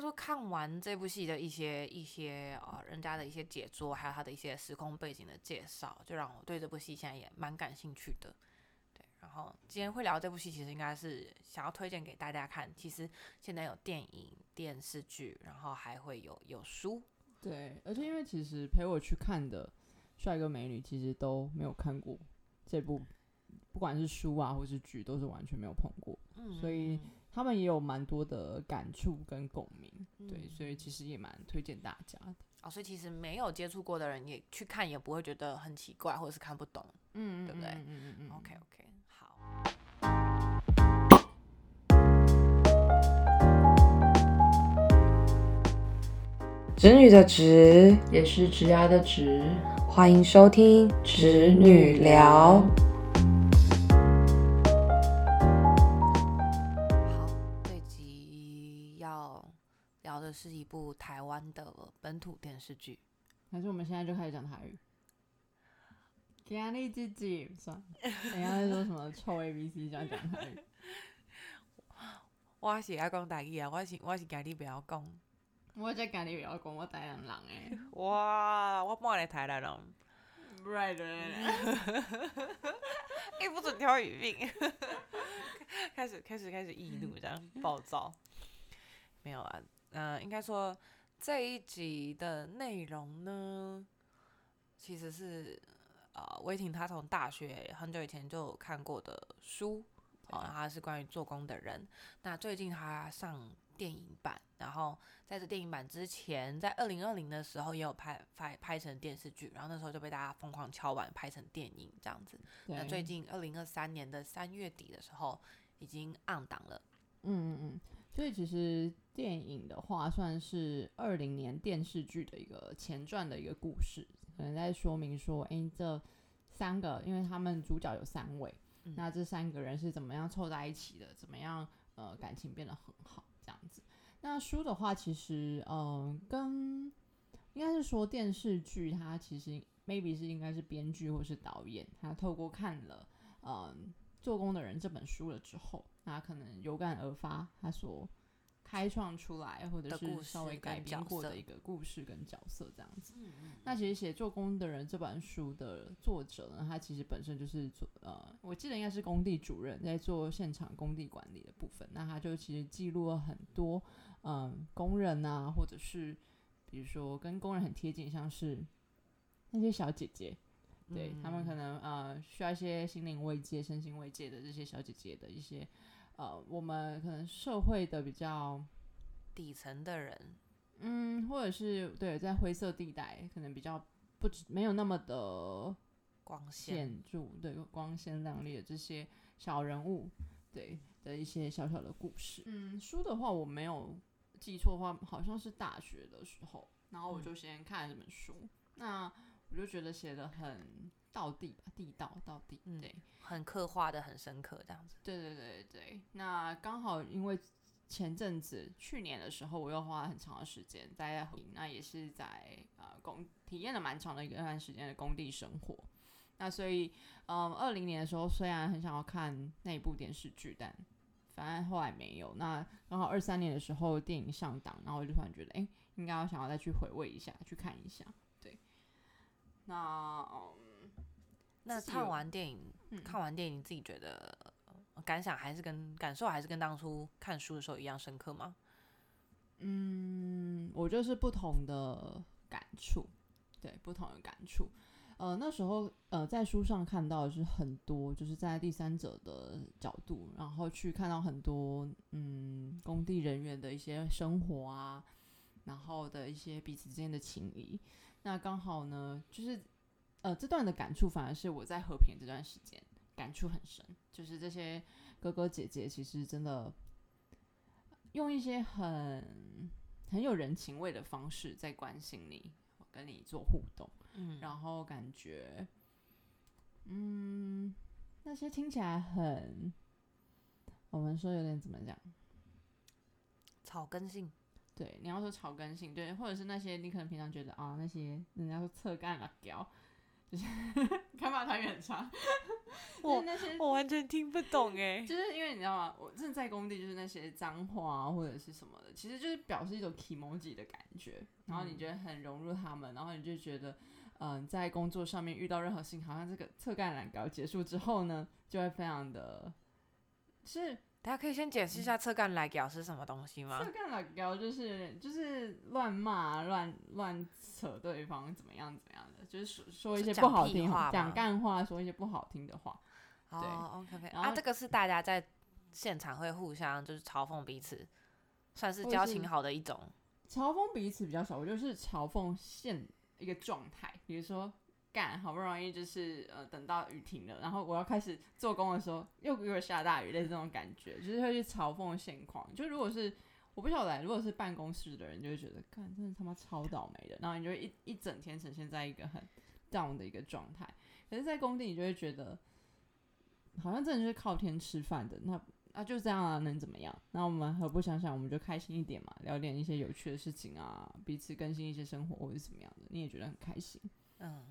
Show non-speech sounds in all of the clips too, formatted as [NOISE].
该说看完这部戏的一些一些呃人家的一些解说，还有他的一些时空背景的介绍，就让我对这部戏现在也蛮感兴趣的。对，然后今天会聊这部戏，其实应该是想要推荐给大家看。其实现在有电影、电视剧，然后还会有有书。对，而且因为其实陪我去看的帅哥美女，其实都没有看过这部，不管是书啊或是剧，都是完全没有碰过，嗯所以他们也有蛮多的感触跟共鸣。对，所以其实也蛮推荐大家的。哦，所以其实没有接触过的人也去看，也不会觉得很奇怪或者是看不懂。嗯，对不对？嗯嗯嗯。OK OK，好。侄女的侄也是侄牙的侄，欢迎收听侄女聊。的是一部台湾的本土电视剧，还是我们现在就开始讲台语？压力自己算，等下说什么臭 A B C 讲讲台语？[LAUGHS] 我是爱讲台语啊，我是我是家你不要讲。我在家里不要讲我台南人诶。哇，我半个台南了。Right。哎，不准挑语病。[LAUGHS] 开始，开始，开始易怒，这样暴躁。没有啊，嗯，应该说这一集的内容呢，其实是呃，威霆他从大学很久以前就看过的书，哦，他是关于做工的人。那最近他上电影版，然后。在这电影版之前，在二零二零的时候也有拍拍拍成电视剧，然后那时候就被大家疯狂敲完拍成电影这样子。那最近二零二三年的三月底的时候已经暗档了。嗯嗯嗯。所以其实电影的话算是二零年电视剧的一个前传的一个故事，可能在说明说，哎，这三个，因为他们主角有三位，那这三个人是怎么样凑在一起的？怎么样呃感情变得很好这样子？那书的话，其实，嗯，跟应该是说电视剧，它其实 maybe 是应该是编剧或是导演，他透过看了，嗯，做工的人这本书了之后，那可能有感而发，他所开创出来或者是稍微改编过的一个故事跟角色这样子。那其实写做工的人这本书的作者呢，他其实本身就是做，呃，我记得应该是工地主任，在做现场工地管理的部分。那他就其实记录了很多。嗯，工人啊，或者是比如说跟工人很贴近，像是那些小姐姐，对他们可能呃需要一些心灵慰藉、身心慰藉的这些小姐姐的一些呃，我们可能社会的比较底层的人，嗯，或者是对在灰色地带，可能比较不没有那么的光鲜著，对光鲜亮丽的这些小人物，对的一些小小的故事。嗯，书的话我没有。记错的话，好像是大学的时候，然后我就先看了这本书，那我就觉得写的很到地吧，地道到底，对，很刻画的很深刻，这样子。对对对对，那刚好因为前阵子去年的时候，我又花了很长的时间待在那也是在呃工体验了蛮长的一段时间的工地生活，那所以嗯，二零年的时候虽然很想要看那一部电视剧，但反正后来没有，那刚好二三年的时候电影上档，然后我就突然觉得，哎，应该要想要再去回味一下，去看一下。对，那嗯，那看完电影，看完电影你自己觉得感想还是跟感受还是跟当初看书的时候一样深刻吗？嗯，我就是不同的感触，对，不同的感触。呃，那时候呃，在书上看到的是很多，就是在第三者的角度，然后去看到很多嗯工地人员的一些生活啊，然后的一些彼此之间的情谊。那刚好呢，就是呃这段的感触，反而是我在和平这段时间感触很深，就是这些哥哥姐姐其实真的用一些很很有人情味的方式在关心你，跟你做互动。嗯，然后感觉，嗯，那些听起来很，我们说有点怎么讲，草根性。对，你要说草根性，对，或者是那些你可能平常觉得啊，那些人家说侧干了屌，就是看法台语很差，[LAUGHS] 我那些我完全听不懂哎。就是因为你知道吗？我真的在工地，就是那些脏话啊，或者是什么的，其实就是表示一种 emoji 的感觉。然后你觉得很融入他们，然后你就觉得，嗯、在工作上面遇到任何事情，好像这个侧干栏稿结束之后呢，就会非常的，是大家可以先解释一下侧干来表是什么东西吗侧？干栏稿就是就是乱骂、乱乱扯对方怎么样怎么样的，就是说说一些不好听屁话讲干话，说一些不好听的话。哦，OK OK，然后啊，这个是大家在现场会互相就是嘲讽彼此，算是交情好的一种。嘲讽彼此比较少，我就是嘲讽现一个状态，比如说干好不容易就是呃等到雨停了，然后我要开始做工的时候又又下大雨，类似这种感觉，就是会去嘲讽现况。就如果是我不晓得，如果是办公室的人，就会觉得干真的他妈超倒霉的，然后你就一一整天呈现在一个很 down 的一个状态。可是，在工地你就会觉得好像真的就是靠天吃饭的，那啊，就这样啊，能怎么样？那我们何不想想，我们就开心一点嘛，聊点一些有趣的事情啊，彼此更新一些生活或者怎么样的，你也觉得很开心。嗯，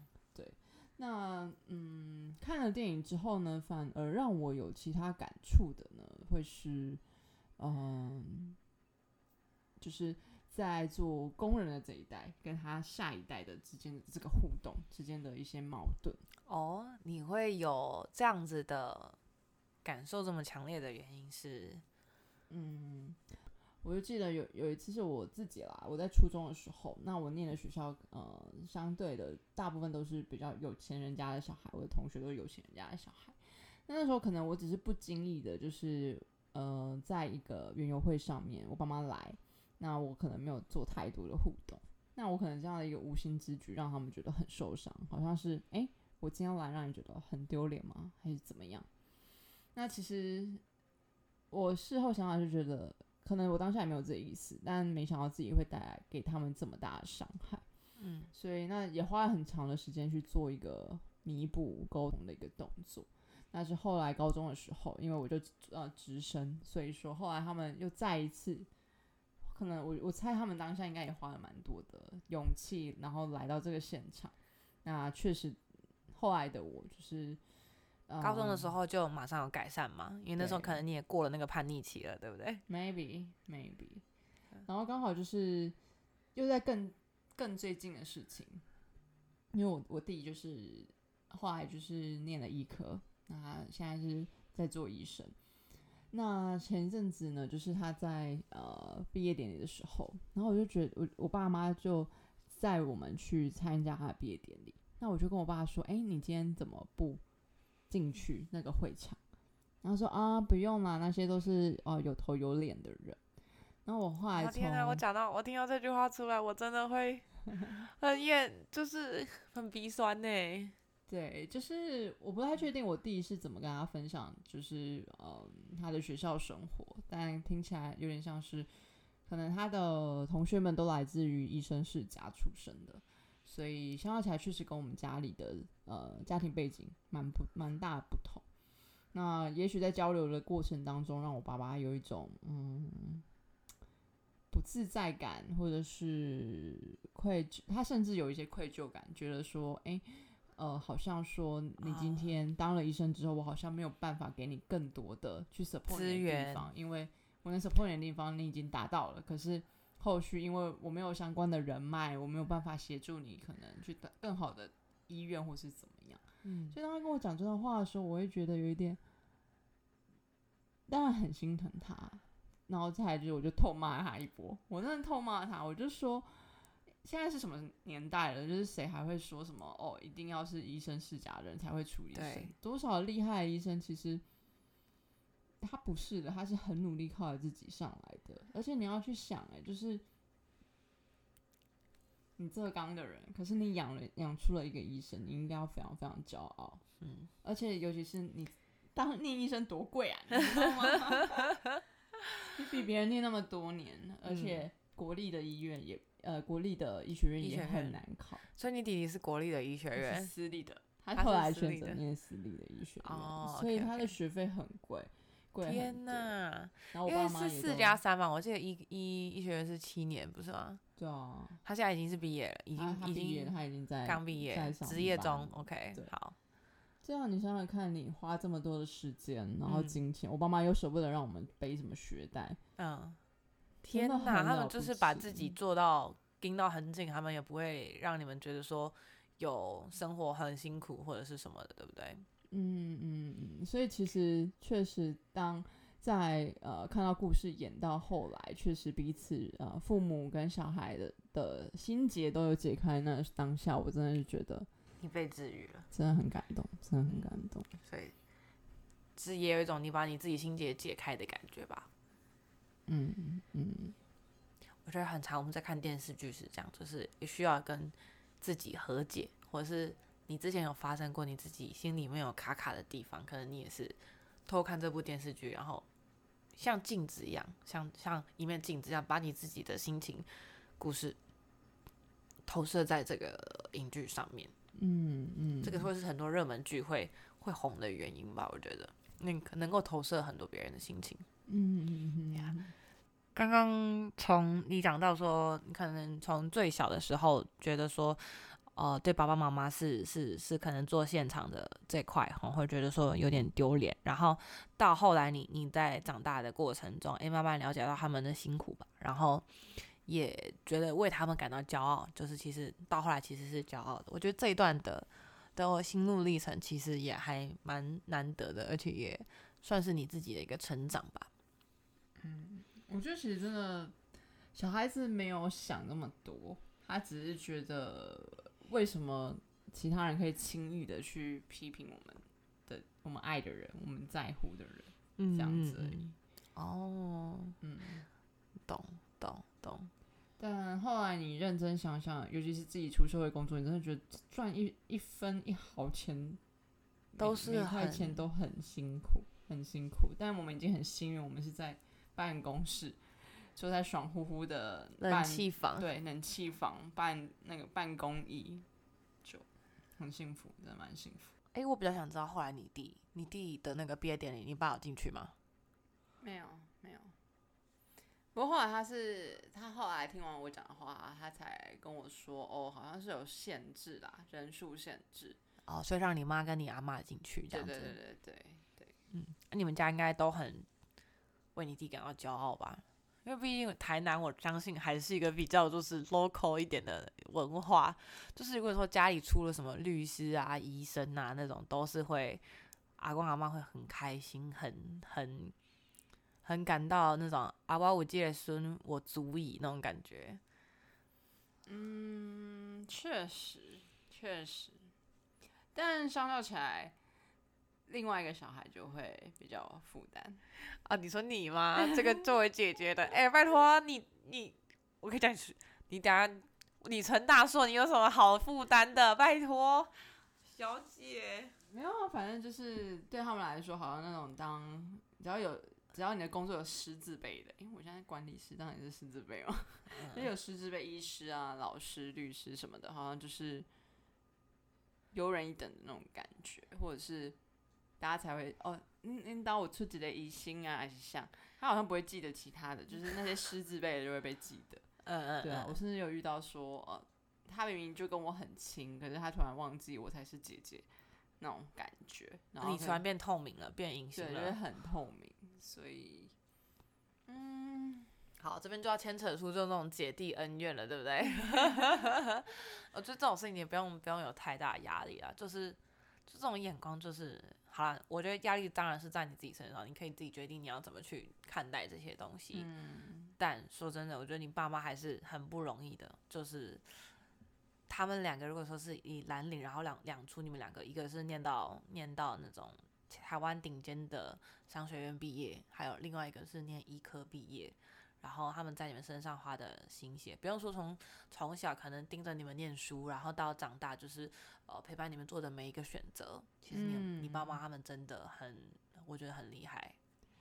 那嗯，看了电影之后呢，反而让我有其他感触的呢，会是嗯，就是在做工人的这一代跟他下一代的之间的这个互动之间的一些矛盾。哦，你会有这样子的感受这么强烈的原因是，嗯，我就记得有有一次是我自己啦，我在初中的时候，那我念的学校，呃，相对的大部分都是比较有钱人家的小孩，我的同学都是有钱人家的小孩。那那时候可能我只是不经意的，就是呃，在一个园游会上面，我爸妈来，那我可能没有做太多的互动，那我可能这样的一个无心之举，让他们觉得很受伤，好像是诶，我今天来让你觉得很丢脸吗？还是怎么样？那其实我事后想想就觉得，可能我当下也没有这个意思，但没想到自己会带来给他们这么大的伤害，嗯，所以那也花了很长的时间去做一个弥补沟通的一个动作。那是后来高中的时候，因为我就呃直升，所以说后来他们又再一次，可能我我猜他们当下应该也花了蛮多的勇气，然后来到这个现场。那确实，后来的我就是。高中的时嗯候就马上有改善嘛，因为那时候可能你也过了那个叛逆期了，对不对？maybe maybe，然后刚好就是又在更更最近的事情，因为我我弟就是后来就是念了医科，那他现在是在做医生。那前一阵子呢，就是他在呃毕业典礼的时候，然后我就觉得我我爸妈就载我们去参加他的毕业典礼，那我就跟我爸说：“哎、你今天怎么不进去那个会场？”然后说啊，不用啦，那些都是哦、有头有脸的人。然后我后来从、我天哪！我讲到我听到这句话出来，我真的会很厌，就是很鼻酸呢。对，就是我不太确定我弟是怎么跟他分享，就是嗯他的学校生活，但听起来有点像是，可能他的同学们都来自于医生世家出身的，所以相较起来确实跟我们家里的呃家庭背景蛮不蛮大的不同。那也许在交流的过程当中，让我爸爸有一种嗯不自在感，或者是愧疚，他甚至有一些愧疚感，觉得说，哎、呃，好像说你今哦天当了医生之后，我好像没有办法给你更多的去 support 你的地方，因为我能 support 你的地方你已经达到了，可是后续因为我没有相关的人脉，我没有办法协助你，可能去到更好的医院或是怎么样。嗯，所以当他跟我讲这段话的时候，我会觉得有一点，当然很心疼他，然后再来就是我就痛骂他一波，我真的痛骂他，我就说。现在是什么年代了？就是谁还会说什么哦，一定要是医生世家的人才会处理生对？多少厉害的医生其实他不是的，他是很努力靠着自己上来的。而且你要去想，哎，就是你这刚的人，可是你养了养出了一个医生，你应该要非常非常骄傲。嗯，而且尤其是你当念医生多贵啊，你知道吗？[LAUGHS] 你比别人念那么多年，而且国立的医院也呃国立的医学院也很难考，所以你弟弟是国立的医学院私立的，他后来选择念私立的医学院，哦所以他的学费很贵，贵天多。呐，然后我因为爸妈也是四都加三嘛，我记得医医医学院是七年，不是吗？对啊，他现在已经是毕业了，已经已毕业了，经他已经在刚毕业在，上职业中，OK，对好，这样你想想看，你花这么多的时间，然后嗯金钱，我爸妈又舍不得让我们背什么学贷，嗯，真的天哪，很了不他们就是把自己起做到盯到很紧，他们也不会让你们觉得说有生活很辛苦或者是什么的，对不对？嗯嗯嗯，所以其实确实当。在呃看到故事演到后来，确实彼此呃父母跟小孩的的心结都有解开，那当下我真的是觉得你被治愈了，真的很感动，真的很感动。所以是也有一种你把你自己心结解开的感觉吧。嗯嗯嗯，我觉得很长我们在看电视剧是这样，就是也需要跟自己和解，或者是你之前有发生过你自己心里面有卡卡的地方，可能你也是偷看这部电视剧，然后像镜子一样，像像一面镜子一样，把你自己的心情、故事投射在这个影剧上面。嗯嗯，这个会是很多热门剧会会红的原因吧？我觉得，那可能够投射很多别人的心情。嗯嗯嗯呀嗯刚刚从你讲到说，你可能从最小的时候觉得说，呃，对爸爸妈妈是是是可能做现场的这块，哈，会觉得说有点丢脸。然后到后来你你在长大的过程中，诶，慢慢了解到他们的辛苦吧，然后也觉得为他们感到骄傲，就是其实到后来其实是骄傲的。我觉得这一段的的心路历程其实也还蛮难得的，而且也算是你自己的一个成长吧。嗯我觉得其实真的小孩子没有想那么多，他只是觉得为什么其他人可以轻易的去批评我们的我们爱的人，我们在乎的人，嗯这样子而已嗯哦，嗯。懂懂懂，但后来你认真想想，尤其是自己出社会工作，你真的觉得赚一一分一毫钱都是一块钱都很辛苦，很辛苦。但我们已经很幸运，我们是在办公室，就在爽乎乎的冷办气房，对冷气房办那个办公椅，就很幸福，真的蛮幸福。哎、我比较想知道后来你弟，你弟的那个毕业典礼，你爸有进去吗？没有没有。不过后来他是他后来听完我讲的话，他才跟我说，哦，好像是有限制啦，人数限制。哦，所以让你妈跟你阿妈进去这样子。对对对对对对。那你们家应该都很为你弟感到骄傲吧？因为毕竟台南，我相信还是一个比较就是 local 一点的文化。就是如果说家里出了什么律师啊、医生啊那种，都是会阿公阿妈会很开心，很很很感到那种阿爸我接的孙我足矣那种感觉。嗯，确实确实，但相较起来，另外一个小孩就会比较负担。啊，你说你吗？[LAUGHS] 这个作为姐姐的，哎、拜托你你，我可以讲你，你等下你成大硕，你有什么好负担的？拜托，小姐。没有啊，反正就是对他们来说，好像那种当只要有只要你的工作有师字辈的，因为我现在管理师当然是师字辈嘛，就有师字辈医师啊、老师、律师什么的，好像就是优人一等的那种感觉，或者是大家才会哦，嗯嗯，当我出几的疑心啊，还是像他好像不会记得其他的，就是那些狮子辈的就会被记得。[LAUGHS] 嗯嗯，对啊，嗯我甚至有遇到说，呃，他明明就跟我很亲，可是他突然忘记我才是姐姐那种感觉，然后你突然变透明了，变隐形了，就会。很透明，所以，嗯，好，这边就要牵扯出就那种姐弟恩怨了，对不对？我觉得这种事情也不用不用有太大压力啊，就是就这种眼光就是好了。我觉得压力当然是在你自己身上，你可以自己决定你要怎么去看待这些东西。嗯，但说真的，我觉得你爸妈还是很不容易的，就是他们两个如果说是以蓝领，然后两两出你们两个，一个是念到念到那种台湾顶尖的商学院毕业，还有另外一个是念医科毕业，然后他们在你们身上花的心血，不用说从从小可能盯着你们念书，然后到长大就是呃陪伴你们做的每一个选择，其实你、你爸妈他们真的很，我觉得很厉害。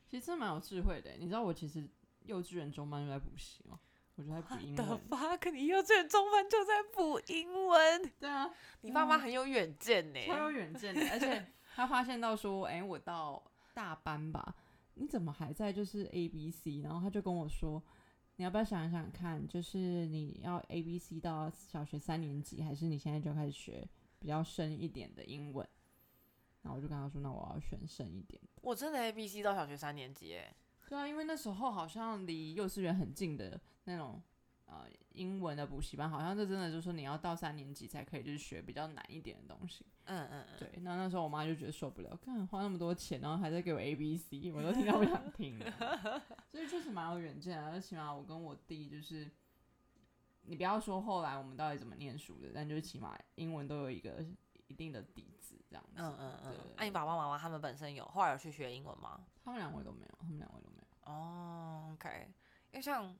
其实真的蛮有智慧的。你知道我其实幼稚园中班就在补习吗？我就在补英的文。fuck！你幼稚园中班就在补英文，对啊，你爸妈很有远见呢。超有远见的，而且他发现到说，哎、我到大班吧，你怎么还在就是 A B C？然后他就跟我说，你要不要想一想看，就是你要 A B C 到小学三年级，还是你现在就开始学比较深一点的英文？然后我就跟他说，那我要选深一点。我真的 A B C 到小学三年级哎，对啊，因为那时候好像离幼稚园很近的那种呃英文的补习班，好像这真的就是说你要到三年级才可以，就是学比较难一点的东西。嗯嗯嗯，对，那那时候我妈就觉得受不了，干花那么多钱，然后还在给我 A B C，我都听到不想听了。[LAUGHS] 所以确实蛮有远见啊，而起码我跟我弟就是，你不要说后来我们到底怎么念书的，但就是起码英文都有一个一定的底子这样子。嗯嗯嗯对，那、你爸爸妈妈他们本身有后来有去学英文吗？他们两位都没有，他们两位都没有。哦，OK，因为像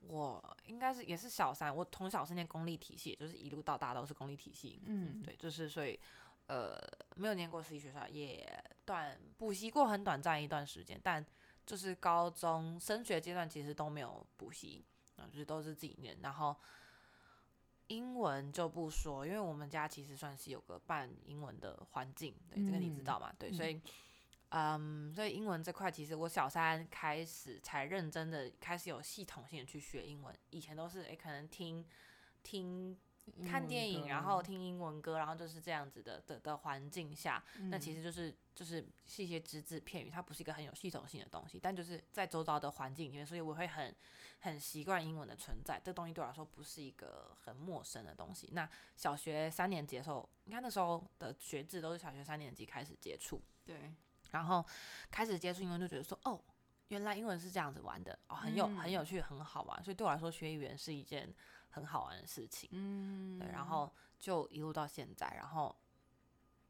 我应该是也是小三，我从小是念公立体系，就是一路到大都是公立体系。嗯，对，就是所以呃没有念过私立学校，也短补习过很短暂一段时间，但就是高中升学阶段其实都没有补习，啊，就是都是自己念，然后。英文就不说，因为我们家其实算是有个半英文的环境，对，这个你知嗯道嘛？对，嗯所以，嗯，所以英文这块其实我小三开始才认真的开始有系统性的去学英文，以前都是诶、可能听听看电影，然后听英文歌，然后就是这样子的的的环境下，那其实实就是就是是一些只字片语，它不是一个很有系统性的东西，但就是在周遭的环境里面，所以我会很很习惯英文的存在。这东西对我来说不是一个很陌生的东西。那小学三年级的时候，你看那时候的学制都是小学三年级开始接触，对，然后开始接触英文就觉得说，哦，原来英文是这样子玩的，哦，很有、很有趣，很好玩。所以对我来说，学语言是一件很好玩的事情。嗯，对，然后就一路到现在，然后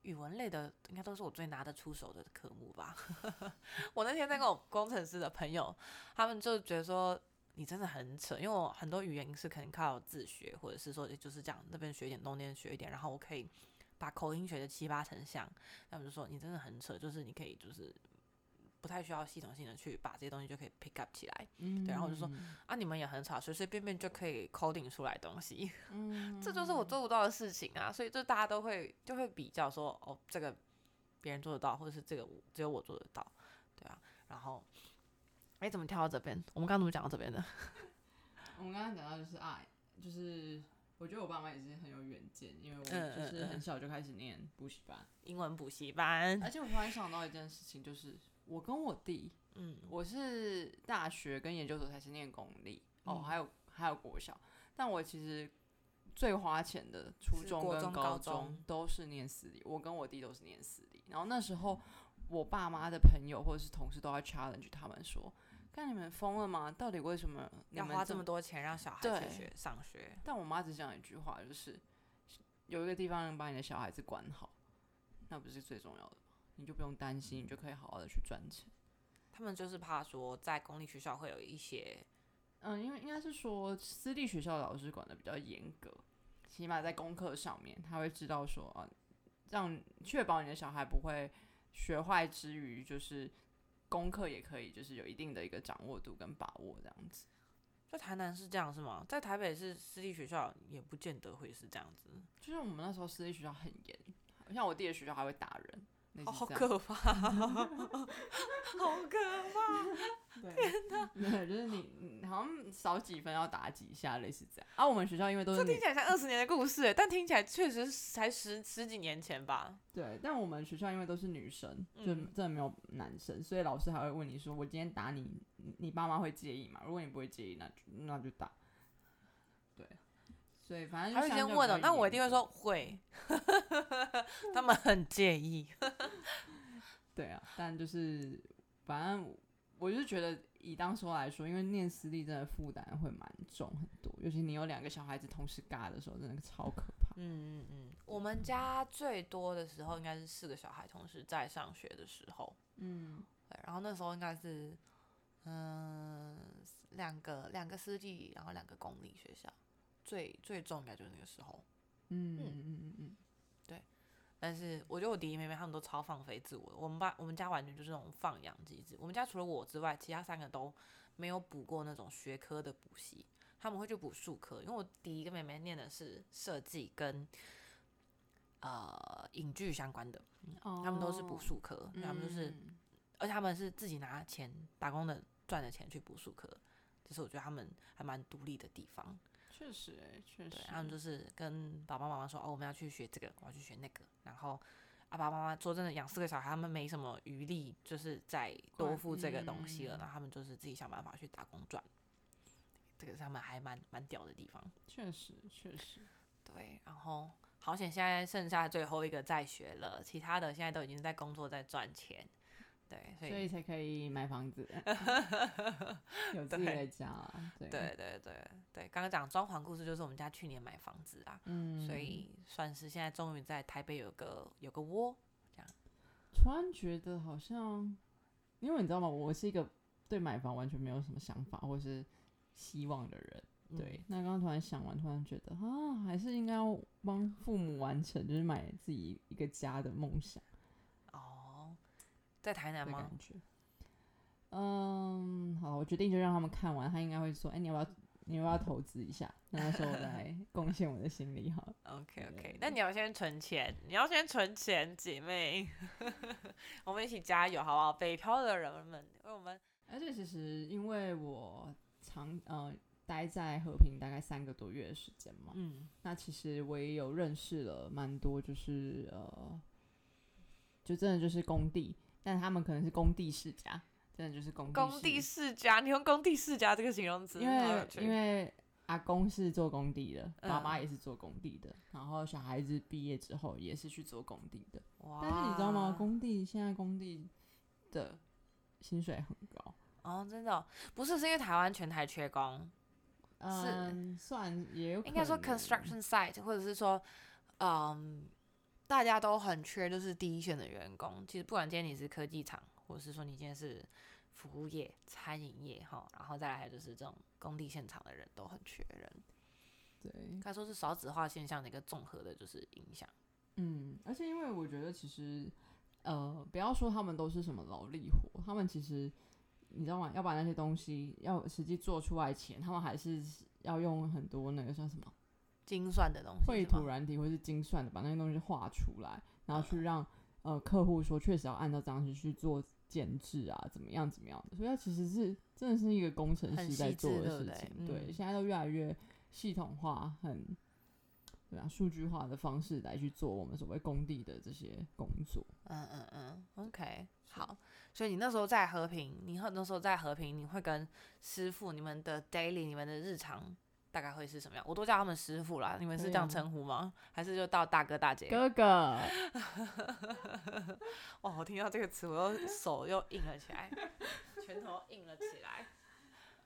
语文类的应该都是我最拿得出手的科目吧。[LAUGHS] 我那天在跟我工程师的朋友，他们就觉得说你真的很扯，因为我很多语言是可能靠自学，或者是说就是这样那边学一点，东边学一点，然后我可以把口音学的七八成像。他们就说你真的很扯，就是你可以就是。不太需要系统性的去把这些东西就可以 pick up 起来嗯，对然后我就说啊，你们也很吵，随随便便就可以 coding 出来东西。嗯，[LAUGHS] 这就是我做不到的事情啊，所以就大家都会就会比较说，哦，这个别人做得到，或者是这个只有我做得到，对啊。然后，哎，怎么跳到这边？我们刚刚怎么讲到这边的？[LAUGHS] 我们刚刚讲到就是爱，就是我觉得我爸妈也是很有远见，因为我就是嗯。很小就开始念补习班，英文补习班，而且我突然想到一件事情，就是我跟我弟，嗯，我是大学跟研究所才是念公立，哦，嗯。还有还有国小，但我其实最花钱的初中跟高中中都是念私立，我跟我弟都是念私立，然后那时候我爸妈的朋友或者是同事都要 challenge 他们说，看你们疯了吗？到底为什么要花这么多钱让小孩对去学上学，但我妈只讲一句话，就是有一个地方能把你的小孩子管好，那不是最重要的吗？你就不用担心，你就可以好好的去赚钱。他们就是怕说在公立学校会有一些，嗯，因为应该是说私立学校的老师管的比较严格，起码在功课上面，他会知道说啊，让确保你的小孩不会学坏之余，就是功课也可以就是有一定的一个掌握度跟把握这样子。在台南是这样是吗？在台北是私立学校也不见得会是这样子，就是我们那时候私立学校很严，像我弟的学校还会打人，哦好可怕，好可怕。[LAUGHS] 对，对，就是你你好像少几分要打几下，类似这样。啊，我们学校因为都是这听起来像二十年的故事欸，但听起来确实才十十几年前吧。对，但我们学校因为都是女生，就嗯真的没有男生，所以老师还会问你说：“我今天打你，你你爸妈会介意吗？如果你不会介意，那就那就打。”对，所以反正就还会相先问哦，较比较那我一定会说会，他们很介意。[LAUGHS] 对啊，但就是反正我就觉得以当时候来说，因为念私立真的负担会蛮重很多，尤其你有两个小孩子同时嘎的时候，真的超可怕。嗯嗯嗯，我们家最多的时候应该是四个小孩同时在上学的时候，嗯，对，然后那时候应该是嗯两个两个私立，然后两个公立学校，最最重应该就是那个时候。嗯嗯嗯嗯嗯，但是我觉得我弟弟妹妹他们都超放飞自我的，我们班我们家完全就是那种放养机制。我们家除了我之外，其他三个都没有补过那种学科的补习，他们会去补数科。因为我弟弟跟妹妹念的是设计跟呃影剧相关的，他们都是补哦数科，他们就是，嗯而且他们是自己拿钱打工的赚的钱去补数科，就是我觉得他们还蛮独立的地方。确实哎、确实对，，他们就是跟爸爸妈妈说，哦，我们要去学这个，我要去学那个，然后爸爸妈妈说真的养四个小孩，他们没什么余力，就是再多付这个东西了，嗯然后他们就是自己想办法去打工赚。这个是他们还蛮蛮屌的地方。确实确实，对，然后好险现在剩下最后一个在学了，其他的现在都已经在工作在赚钱。对，所以所以才可以买房子，[LAUGHS] 有自己的家啊。对对对对对，刚刚讲装潢故事就是我们家去年买房子啊，嗯，所以算是现在终于在台北有个有个窝这样。突然觉得好像，因为你知道吗？我是一个对买房完全没有什么想法或是希望的人。嗯对，那刚刚突然想完，突然觉得啊，还是应该要帮父母完成，就是买自己一个家的梦想哦，在台南吗感？觉。嗯，好，我决定就让他们看完，他应该会说，哎、你要不要，你要不要投资一下？那那时候我来 [LAUGHS] 贡献我的心力好了。OK OK，那你要先存钱，你要先存钱，姐妹，[LAUGHS] 我们一起加油好不好？北漂的人们，为我们而且其实因为我长呃待在和平大概三个多月的时间嘛，嗯那其实我也有认识了蛮多，就是呃，就真的就是工地，但他们可能是工地世家，真的就是工地工地世世家，你用工地世家这个形容词，因为因为阿公是做工地的，爸爸嗯也是做工地的，然后小孩子毕业之后也是去做工地的。哇但是你知道吗？工地现在工地的薪水很高，哦，真的哦、不是是因为台湾全台缺工，嗯，算也有应该说 construction site，或者是说，嗯，大家都很缺，就是第一线的员工。其实不管今天你是科技厂，或者是说你今天是服务业、餐饮业哈，然后再来就是这种工地现场的人都很缺人，对，应该说是少子化现象的一个综合的，就是影响。嗯，而且因为我觉得其实，呃，不要说他们都是什么劳力活，他们其实你知道吗？要把那些东西要实际做出来前，他们还是要用很多那个叫什么精算的东西，绘图软体或是精算的把那些东西画出来，然后去让呃客户说确实要按照这样子去做建制啊，怎么样怎么样的，所以它其实是真的是一个工程师在做的事情。对，嗯现在都越来越系统化，很对啊，数据化的方式来去做我们所谓工地的这些工作。嗯嗯嗯，OK，好。所以你那时候在和平，你那时候在和平，你会跟师傅你们的 daily，你们的日常大概会是什么样？我都叫他们师傅啦，你们是这样啊称呼吗？还是就到大哥大姐？哥哥，[LAUGHS] 哇，我听到这个词，我又手又硬了起来，[LAUGHS] 拳头硬了起来。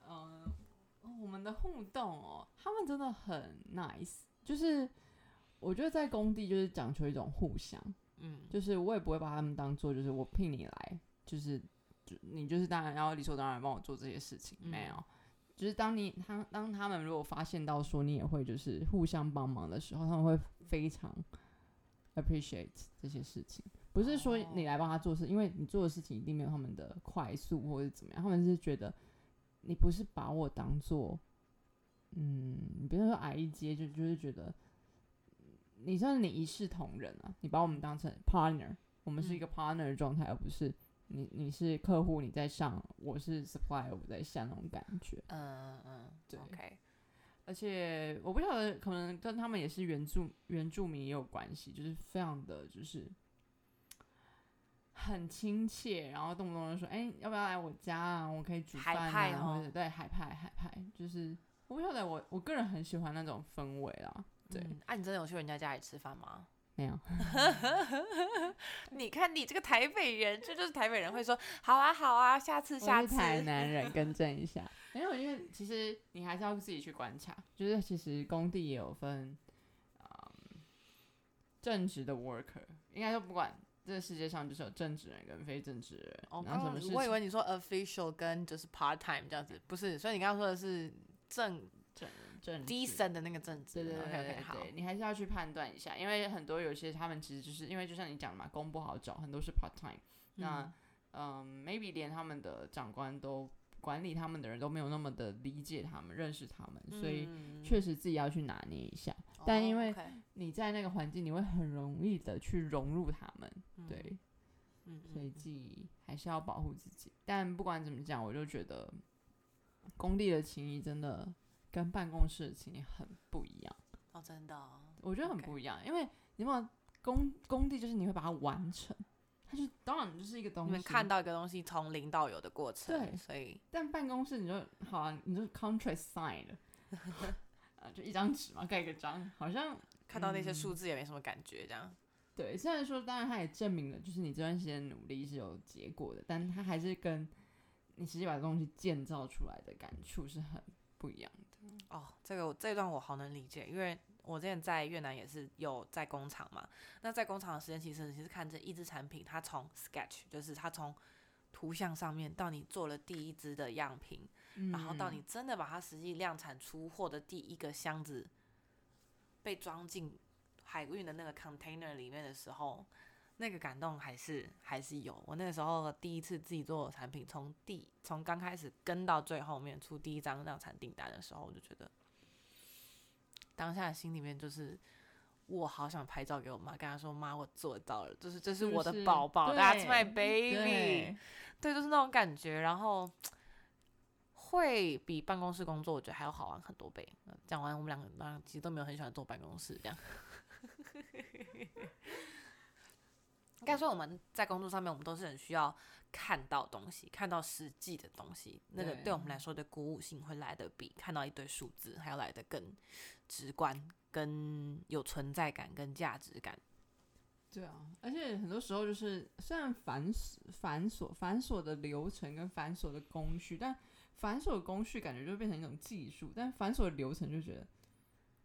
嗯、哦我们的互动哦，他们真的很 nice，就是我觉得在工地就是讲求一种互相。嗯，就是我也不会把他们当做就是我聘你来，就是就你就是当然要理所当然帮我做这些事情，没有。就是当你他当他们如果发现到说你也会就是互相帮忙的时候，他们会非常 appreciate 这些事情。不是说你来帮他做事，因为你做的事情一定没有他们的快速或者怎么样，他们是觉得你不是把我当做，嗯，你别说矮一阶，就就是觉得你算是你一视同仁啊，你把我们当成 partner，我们是一个 partner 的状态，而不是你你是客户你在上，我是 supplier 我在下那种感觉。嗯嗯，对，OK，而且我不晓得，可能跟他们也是原住原住民也有关系，就是非常的就是很亲切，然后动不动就说：“哎、要不要来我家啊？我可以煮饭啊。”派哦或者对海派海派，就是我不晓得我我个人很喜欢那种氛围啦。对，嗯啊，你真的有去人家家里吃饭吗？没有，[LAUGHS] [LAUGHS] 你看你这个台北人，这就是台北人会说好啊好啊，下次下次。台南人，[LAUGHS] 更正一下。没有，因为其实你还是要自己去观察，就是其实工地也有分，嗯，正职的 worker，应该说不管这个世界上就是有正职人跟非正职人，哦，然后什么事情我以为你说 official 跟就是 part time 这样子，不是，所以你刚刚说的是正正正职 decent 的那个正职。对对对对对好。你还是要去判断一下，因为很多有些他们其实就是因为就像你讲的嘛，工不好找，很多是 part time，那嗯，maybe 连他们的长官都管理他们的人都没有那么的理解他们、认识他们，所以嗯确实自己要去拿捏一下。但因为你在那个环境，你会很容易的去融入他们，嗯对，嗯所以嗯自己还是要保护自己。但不管怎么讲，我就觉得工地的情谊真的跟办公室的情景很不一样，哦，真的哦，我觉得很不一样，因为你有没有工工地就是你会把它完成，它就当然就是一个东西。你们看到一个东西从零到有的过程，对所以但办公室你就好啊，你就 contract sign 了，[LAUGHS] 啊，就一张纸嘛，盖个章，好像看到那些嗯数字也没什么感觉，这样。对。虽然说，当然它也证明了，就是你这段时间努力是有结果的，但它还是跟你实际把东西建造出来的感触是很不一样的。哦，这个这段我好能理解，因为我之前在越南也是有在工厂嘛。那在工厂的时间，其实你是看这一支产品，它从 sketch，就是它从图像上面到你做了第一支的样品，然后到你真的把它实际量产出货的第一个箱子被装进海运的那个 container 里面的时候，那个感动还是还是有。我那个时候第一次自己做产品，从第从刚开始跟到最后面出第一张量产订单的时候，我就觉得当下心里面就是。我好想拍照给我妈，跟她说：“妈，我做到了，就是这是我的宝宝对，That's my baby。”对，对，就是那种感觉，然后会比办公室工作我觉得还要好玩很多倍。呃讲完，我们两个当然其实都没有很喜欢坐办公室，这样。[LAUGHS] 应该说我们在工作上面，我们都是很需要看到东西，看到实际的东西，那个对对我们来说的鼓舞性会来的比看到一堆数字还要来的更直观、跟有存在感、跟价值感。对啊，而且很多时候就是虽然繁琐、繁琐、繁琐的流程跟繁琐的工序，但繁琐的工序感觉就变成一种技术，但繁琐的流程就觉得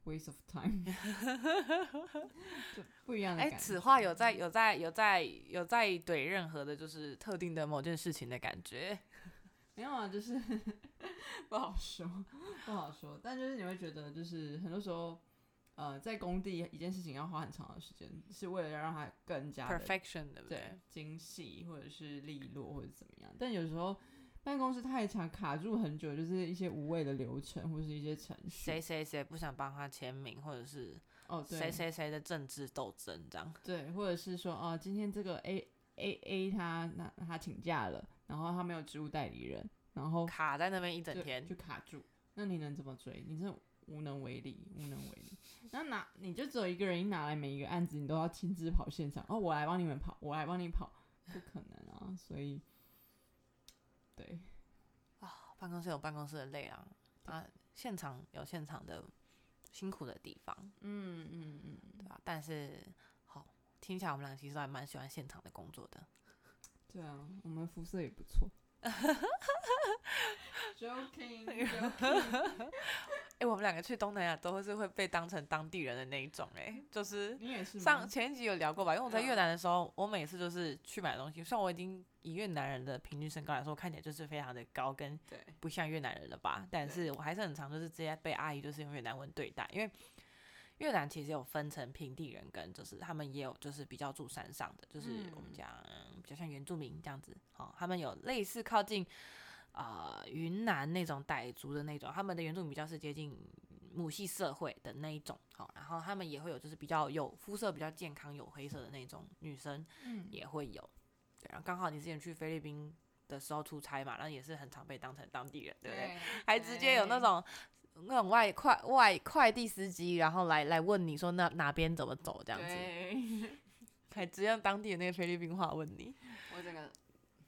waste of time，[LAUGHS] 就不一样的哎，感觉。此话有在有在有在有在怼任何的，就是特定的某件事情的感觉。[LAUGHS] 没有啊，就是 [LAUGHS] 不好说，不好说。但就是你会觉得，就是很多时候，呃，在工地一件事情要花很长的时间，是为了要让它更加 perfection 对不对对？精细或者是利落或者怎么样。但有时候办公室太长，卡住很久，就是一些无谓的流程或是一些程序。谁谁谁不想帮他签名，或者是哦，对，谁谁谁的政治斗争这样。对，或者是说哦，今天这个 A A A 他那他请假了，然后他没有职务代理人，然后卡在那边一整天，就卡住，那你能怎么追？你真的无能为力，无能为力。那拿你就只有一个人，一拿来每一个案子，你都要亲自跑现场，哦，我来帮你们跑，我来帮你跑，不可能啊！所以，对，啊办公室有办公室的累啊，啊，现场有现场的辛苦的地方，嗯嗯嗯，对吧、但是好，听起来我们俩其实还蛮喜欢现场的工作的。对啊，我们肤色也不错。[LAUGHS] Joking, [LAUGHS] [LAUGHS] 哎、我们两个去东南亚都会是会被当成当地人的那一种、哎，就是你也是上前一集有聊过吧？因为我在嗯越南的时候，我每次就是去买东西，虽然我已经以越南人的平均身高来说，看起来就是非常的高，跟对不像越南人了吧？但是我还是很常就是直接被阿姨就是用越南文对待，因为越南其实有分成平地人跟就是他们也有就是比较住山上的，就是我们嗯讲、嗯比较像原住民这样子，好、他们有类似靠近啊云南那种傣族的那种，他们的原住民比较是接近母系社会的那一种，好、然后他们也会有就是比较有肤色比较健康有黑色的那种女生，嗯。也会有，对，然后刚好你之前去菲律宾的时候出差嘛，那也是很常被当成当地人，对不对？还直接有那种那种外快外快递司机，然后来来问你说那哪边怎么走这样子，对，[LAUGHS] 还直接用当地的那个菲律宾话问你，[LAUGHS] 我整个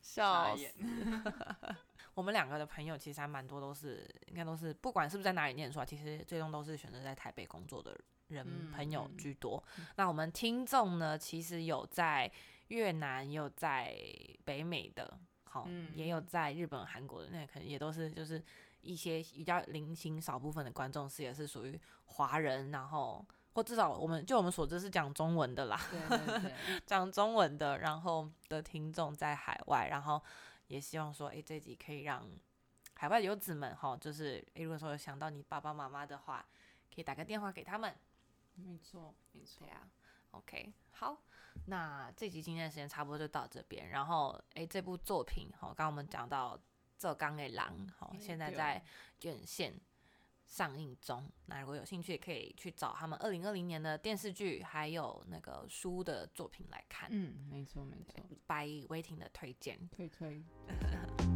笑死。[LAUGHS] 我们两个的朋友其实还蛮多，都是应该都是不管是不是在哪里念书啊，其实最终都是选择在台北工作的人、嗯朋友嗯居多。那我们听众呢，其实有在越南，也有在北美的，好、嗯也有在日本、韩国的，那可能也都是就是一些比较零星少部分的观众是也是属于华人，然后或至少我们就我们所知是讲中文的啦。对对对，[LAUGHS] 讲中文的，然后的听众在海外，然后也希望说，诶，这集可以让海外游子们哈，就是诶，如果说有想到你爸爸妈妈的话，可以打个电话给他们。没错没错对。啊，OK，好，那这集今天的时间差不多就到这边。然后，诶，这部作品哈，刚刚我们讲到《这刚的狼》，好，诶现在在院线上映中。那如果有兴趣，也可以去找他们二零二零年的电视剧，还有那个书的作品来看。嗯，没错没错，白伟霆的推荐。推推。[LAUGHS]